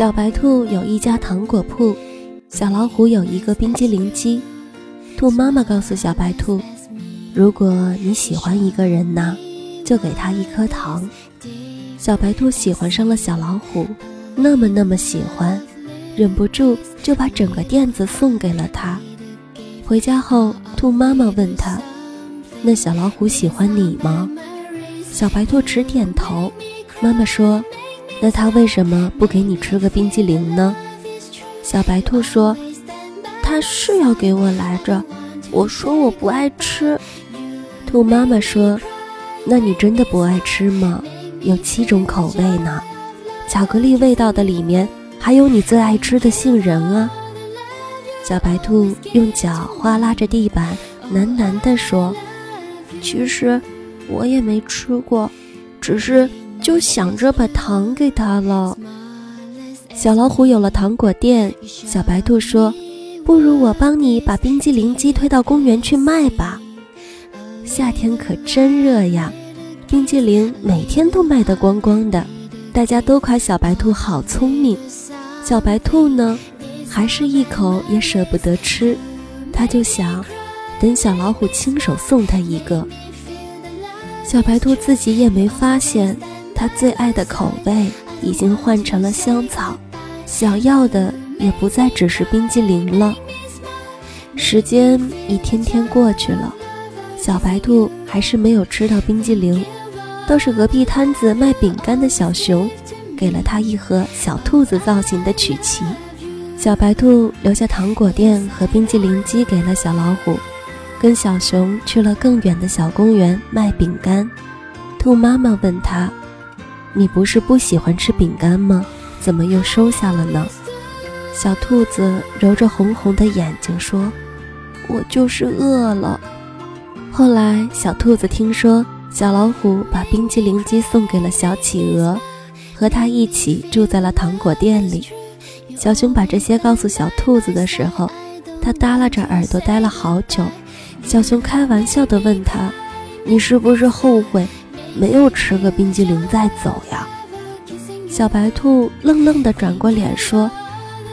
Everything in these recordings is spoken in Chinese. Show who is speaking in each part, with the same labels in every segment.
Speaker 1: 小白兔有一家糖果铺，小老虎有一个冰激凌机。兔妈妈告诉小白兔：“如果你喜欢一个人呢，就给他一颗糖。”小白兔喜欢上了小老虎，那么那么喜欢，忍不住就把整个垫子送给了他。回家后，兔妈妈问他：“那小老虎喜欢你吗？”小白兔直点头。妈妈说。那他为什么不给你吃个冰激凌呢？小白兔说：“他是要给我来着，我说我不爱吃。”兔妈妈说：“那你真的不爱吃吗？有七种口味呢，巧克力味道的里面还有你最爱吃的杏仁啊。”小白兔用脚划拉着地板，喃喃地说：“其实我也没吃过，只是……”就想着把糖给他了。小老虎有了糖果店，小白兔说：“不如我帮你把冰激凌机推到公园去卖吧。”夏天可真热呀，冰激凌每天都卖得光光的，大家都夸小白兔好聪明。小白兔呢，还是一口也舍不得吃，他就想等小老虎亲手送他一个。小白兔自己也没发现。他最爱的口味已经换成了香草，想要的也不再只是冰激凌了。时间一天天过去了，小白兔还是没有吃到冰激凌，倒是隔壁摊子卖饼干的小熊给了他一盒小兔子造型的曲奇。小白兔留下糖果店和冰激凌机给了小老虎，跟小熊去了更远的小公园卖饼干。兔妈妈问他。你不是不喜欢吃饼干吗？怎么又收下了呢？小兔子揉着红红的眼睛说：“我就是饿了。”后来，小兔子听说小老虎把冰激凌机送给了小企鹅，和他一起住在了糖果店里。小熊把这些告诉小兔子的时候，它耷拉着耳朵呆了好久。小熊开玩笑地问他：“你是不是后悔？”没有吃个冰激凌再走呀？小白兔愣愣地转过脸说：“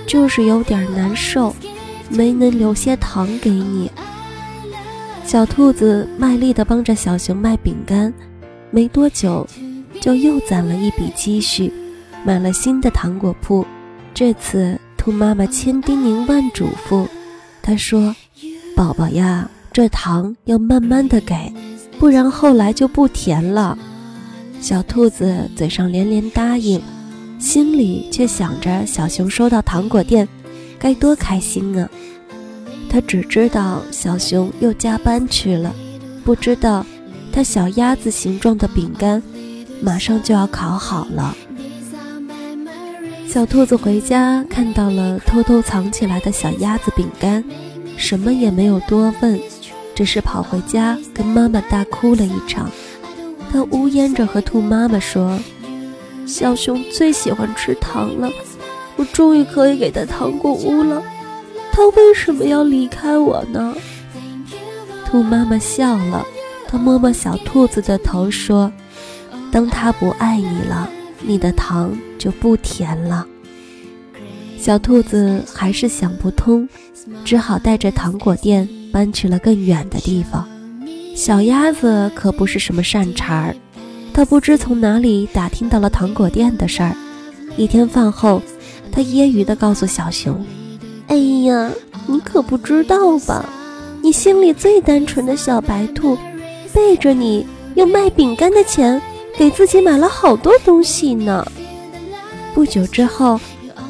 Speaker 1: 就是有点难受，没能留些糖给你。”小兔子卖力地帮着小熊卖饼干，没多久就又攒了一笔积蓄，买了新的糖果铺。这次兔妈妈千叮咛万嘱咐，她说：“宝宝呀，这糖要慢慢的给。”不然后来就不甜了。小兔子嘴上连连答应，心里却想着小熊收到糖果店，该多开心啊！他只知道小熊又加班去了，不知道他小鸭子形状的饼干马上就要烤好了。小兔子回家看到了偷偷藏起来的小鸭子饼干，什么也没有多问。只是跑回家跟妈妈大哭了一场，他呜咽着和兔妈妈说：“小熊最喜欢吃糖了，我终于可以给他糖果屋了，他为什么要离开我呢？”兔妈妈笑了，她摸摸小兔子的头说：“当他不爱你了，你的糖就不甜了。”小兔子还是想不通，只好带着糖果店。搬去了更远的地方。小鸭子可不是什么善茬儿，它不知从哪里打听到了糖果店的事儿。一天饭后，它揶揄地告诉小熊：“哎呀，你可不知道吧？你心里最单纯的小白兔，背着你用卖饼干的钱给自己买了好多东西呢。”不久之后，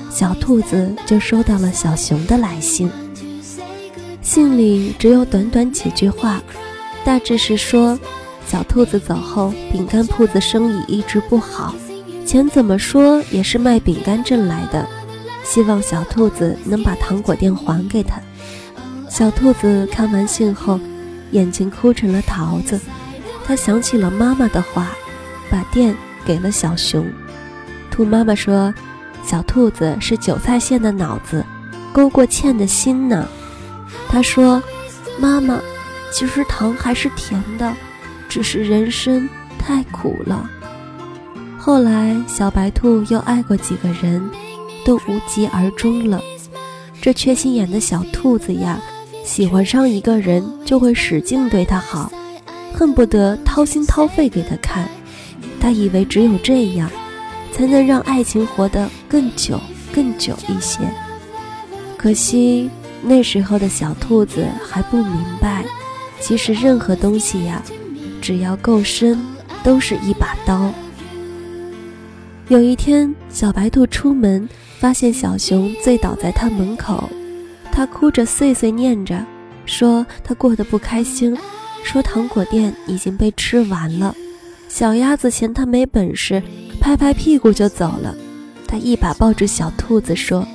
Speaker 1: 小兔子就收到了小熊的来信。信里只有短短几句话，大致是说，小兔子走后，饼干铺子生意一直不好，钱怎么说也是卖饼干挣来的，希望小兔子能把糖果店还给他。小兔子看完信后，眼睛哭成了桃子，他想起了妈妈的话，把店给了小熊。兔妈妈说：“小兔子是韭菜馅的脑子，勾过芡的心呢。”他说：“妈妈，其实糖还是甜的，只是人生太苦了。”后来，小白兔又爱过几个人，都无疾而终了。这缺心眼的小兔子呀，喜欢上一个人就会使劲对他好，恨不得掏心掏肺给他看。他以为只有这样，才能让爱情活得更久、更久一些。可惜那时候的小兔子还不明白，其实任何东西呀，只要够深，都是一把刀。有一天，小白兔出门。发现小熊醉倒在他门口，他哭着碎碎念着，说他过得不开心，说糖果店已经被吃完了。小鸭子嫌他没本事，拍拍屁股就走了。他一把抱住小兔子说：“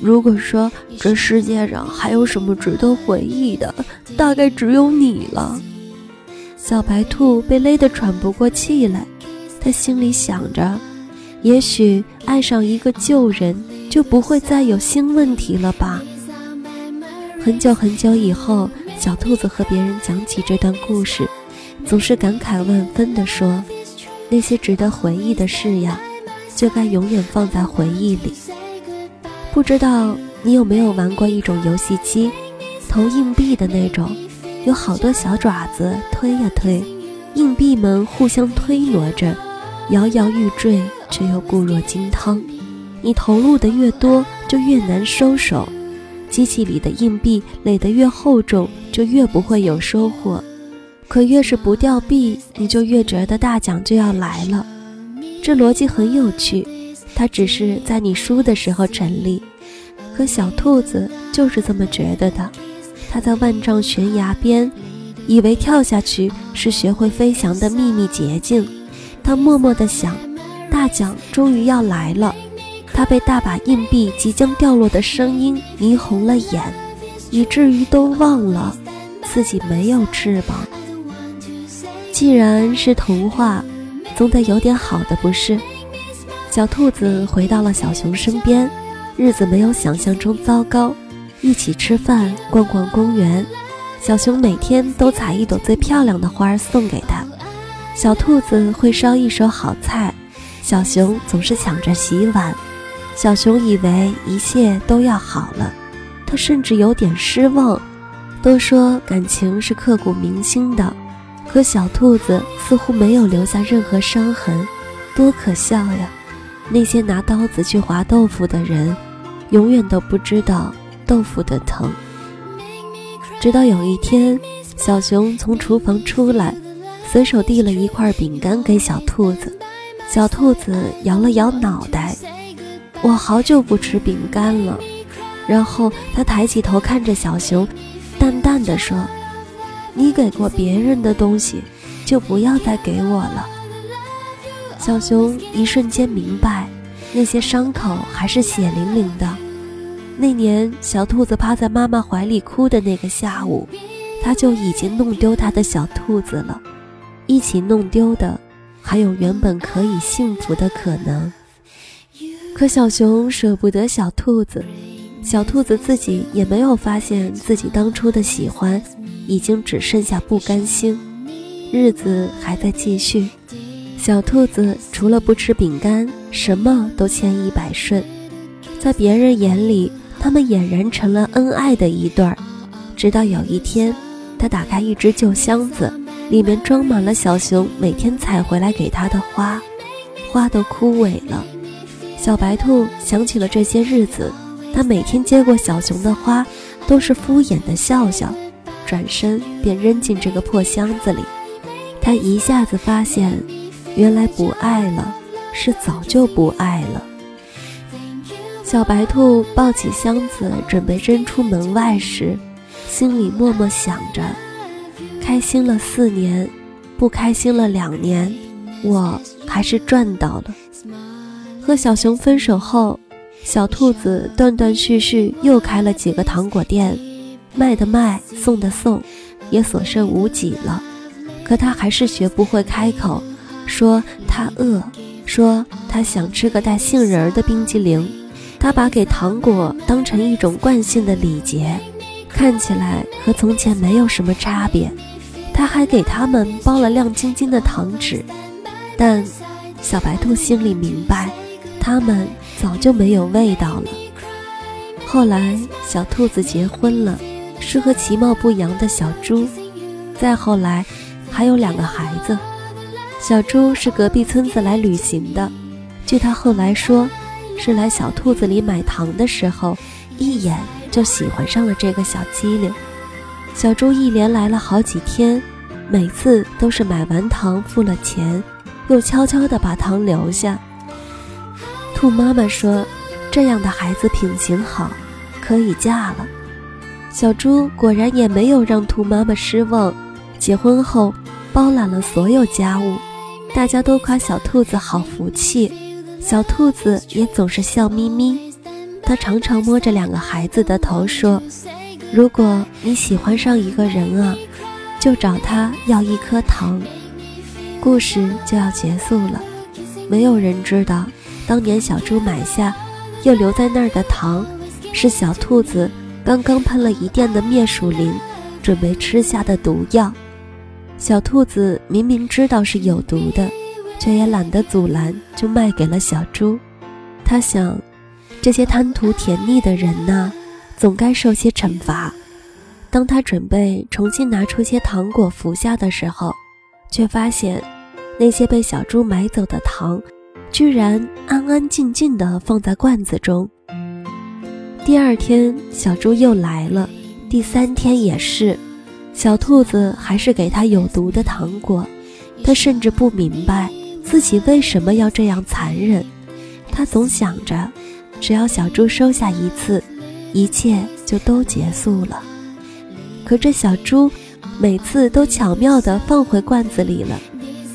Speaker 1: 如果说这世界上还有什么值得回忆的，大概只有你了。”小白兔被勒得喘不过气来，他心里想着。也许爱上一个旧人，就不会再有新问题了吧？很久很久以后，小兔子和别人讲起这段故事，总是感慨万分地说：“那些值得回忆的事呀，就该永远放在回忆里。”不知道你有没有玩过一种游戏机，投硬币的那种，有好多小爪子推呀推，硬币们互相推挪着，摇摇欲坠。却又固若金汤，你投入的越多，就越难收手。机器里的硬币垒得越厚重，就越不会有收获。可越是不掉币，你就越觉得大奖就要来了。这逻辑很有趣，它只是在你输的时候成立。可小兔子就是这么觉得的。它在万丈悬崖边，以为跳下去是学会飞翔的秘密捷径。它默默地想。大奖终于要来了，他被大把硬币即将掉落的声音迷红了眼，以至于都忘了自己没有翅膀。既然是童话，总得有点好的，不是？小兔子回到了小熊身边，日子没有想象中糟糕，一起吃饭，逛逛公园。小熊每天都采一朵最漂亮的花儿送给他，小兔子会烧一手好菜。小熊总是抢着洗碗，小熊以为一切都要好了，他甚至有点失望。都说感情是刻骨铭心的，可小兔子似乎没有留下任何伤痕，多可笑呀！那些拿刀子去划豆腐的人，永远都不知道豆腐的疼。直到有一天，小熊从厨房出来，随手递了一块饼干给小兔子。小兔子摇了摇脑袋，我好久不吃饼干了。然后他抬起头看着小熊，淡淡的说：“你给过别人的东西，就不要再给我了。”小熊一瞬间明白，那些伤口还是血淋淋的。那年小兔子趴在妈妈怀里哭的那个下午，他就已经弄丢他的小兔子了，一起弄丢的。还有原本可以幸福的可能，可小熊舍不得小兔子，小兔子自己也没有发现自己当初的喜欢，已经只剩下不甘心。日子还在继续，小兔子除了不吃饼干，什么都千依百顺。在别人眼里，他们俨然成了恩爱的一对儿。直到有一天，他打开一只旧箱子。里面装满了小熊每天采回来给他的花，花都枯萎了。小白兔想起了这些日子，它每天接过小熊的花，都是敷衍的笑笑，转身便扔进这个破箱子里。它一下子发现，原来不爱了，是早就不爱了。小白兔抱起箱子准备扔出门外时，心里默默想着。开心了四年，不开心了两年，我还是赚到了。和小熊分手后，小兔子断断续续又开了几个糖果店，卖的卖，送的送，也所剩无几了。可他还是学不会开口，说他饿，说他想吃个带杏仁儿的冰激凌。他把给糖果当成一种惯性的礼节，看起来和从前没有什么差别。他还给他们包了亮晶晶的糖纸，但小白兔心里明白，他们早就没有味道了。后来，小兔子结婚了，是和其貌不扬的小猪。再后来，还有两个孩子。小猪是隔壁村子来旅行的，据他后来说，是来小兔子里买糖的时候，一眼就喜欢上了这个小机灵。小猪一连来了好几天，每次都是买完糖付了钱，又悄悄地把糖留下。兔妈妈说：“这样的孩子品行好，可以嫁了。”小猪果然也没有让兔妈妈失望，结婚后包揽了所有家务，大家都夸小兔子好福气，小兔子也总是笑眯眯。他常常摸着两个孩子的头说。如果你喜欢上一个人啊，就找他要一颗糖。故事就要结束了，没有人知道，当年小猪买下又留在那儿的糖，是小兔子刚刚喷了一店的灭鼠灵，准备吃下的毒药。小兔子明明知道是有毒的，却也懒得阻拦，就卖给了小猪。他想，这些贪图甜腻的人呐。总该受些惩罚。当他准备重新拿出些糖果服下的时候，却发现那些被小猪买走的糖，居然安安静静地放在罐子中。第二天，小猪又来了，第三天也是，小兔子还是给他有毒的糖果。他甚至不明白自己为什么要这样残忍。他总想着，只要小猪收下一次。一切就都结束了，可这小猪每次都巧妙地放回罐子里了，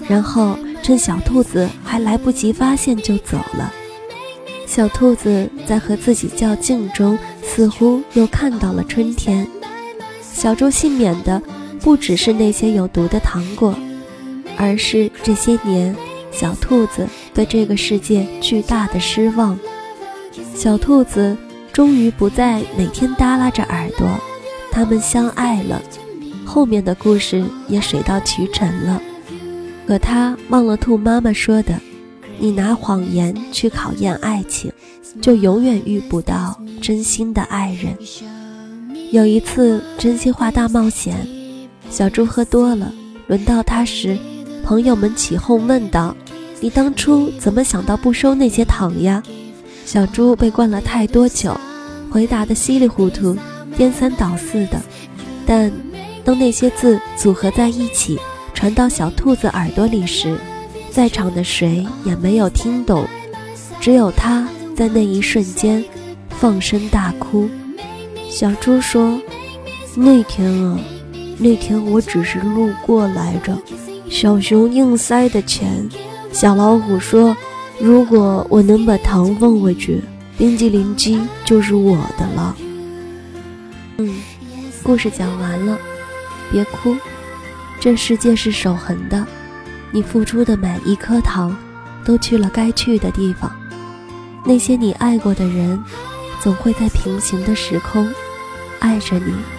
Speaker 1: 然后趁小兔子还来不及发现就走了。小兔子在和自己较劲中，似乎又看到了春天。小猪幸免的不只是那些有毒的糖果，而是这些年小兔子对这个世界巨大的失望。小兔子。终于不再每天耷拉着耳朵，他们相爱了，后面的故事也水到渠成了。可他忘了兔妈妈说的：“你拿谎言去考验爱情，就永远遇不到真心的爱人。”有一次真心话大冒险，小猪喝多了，轮到他时，朋友们起哄问道：“你当初怎么想到不收那些糖呀？”小猪被灌了太多酒，回答的稀里糊涂、颠三倒四的。但当那些字组合在一起，传到小兔子耳朵里时，在场的谁也没有听懂，只有他在那一瞬间放声大哭。小猪说：“那天啊，那天我只是路过来着。”小熊硬塞的钱，小老虎说。如果我能把糖放回去，冰激凌机就是我的了。嗯，故事讲完了，别哭，这世界是守恒的，你付出的每一颗糖，都去了该去的地方。那些你爱过的人，总会在平行的时空，爱着你。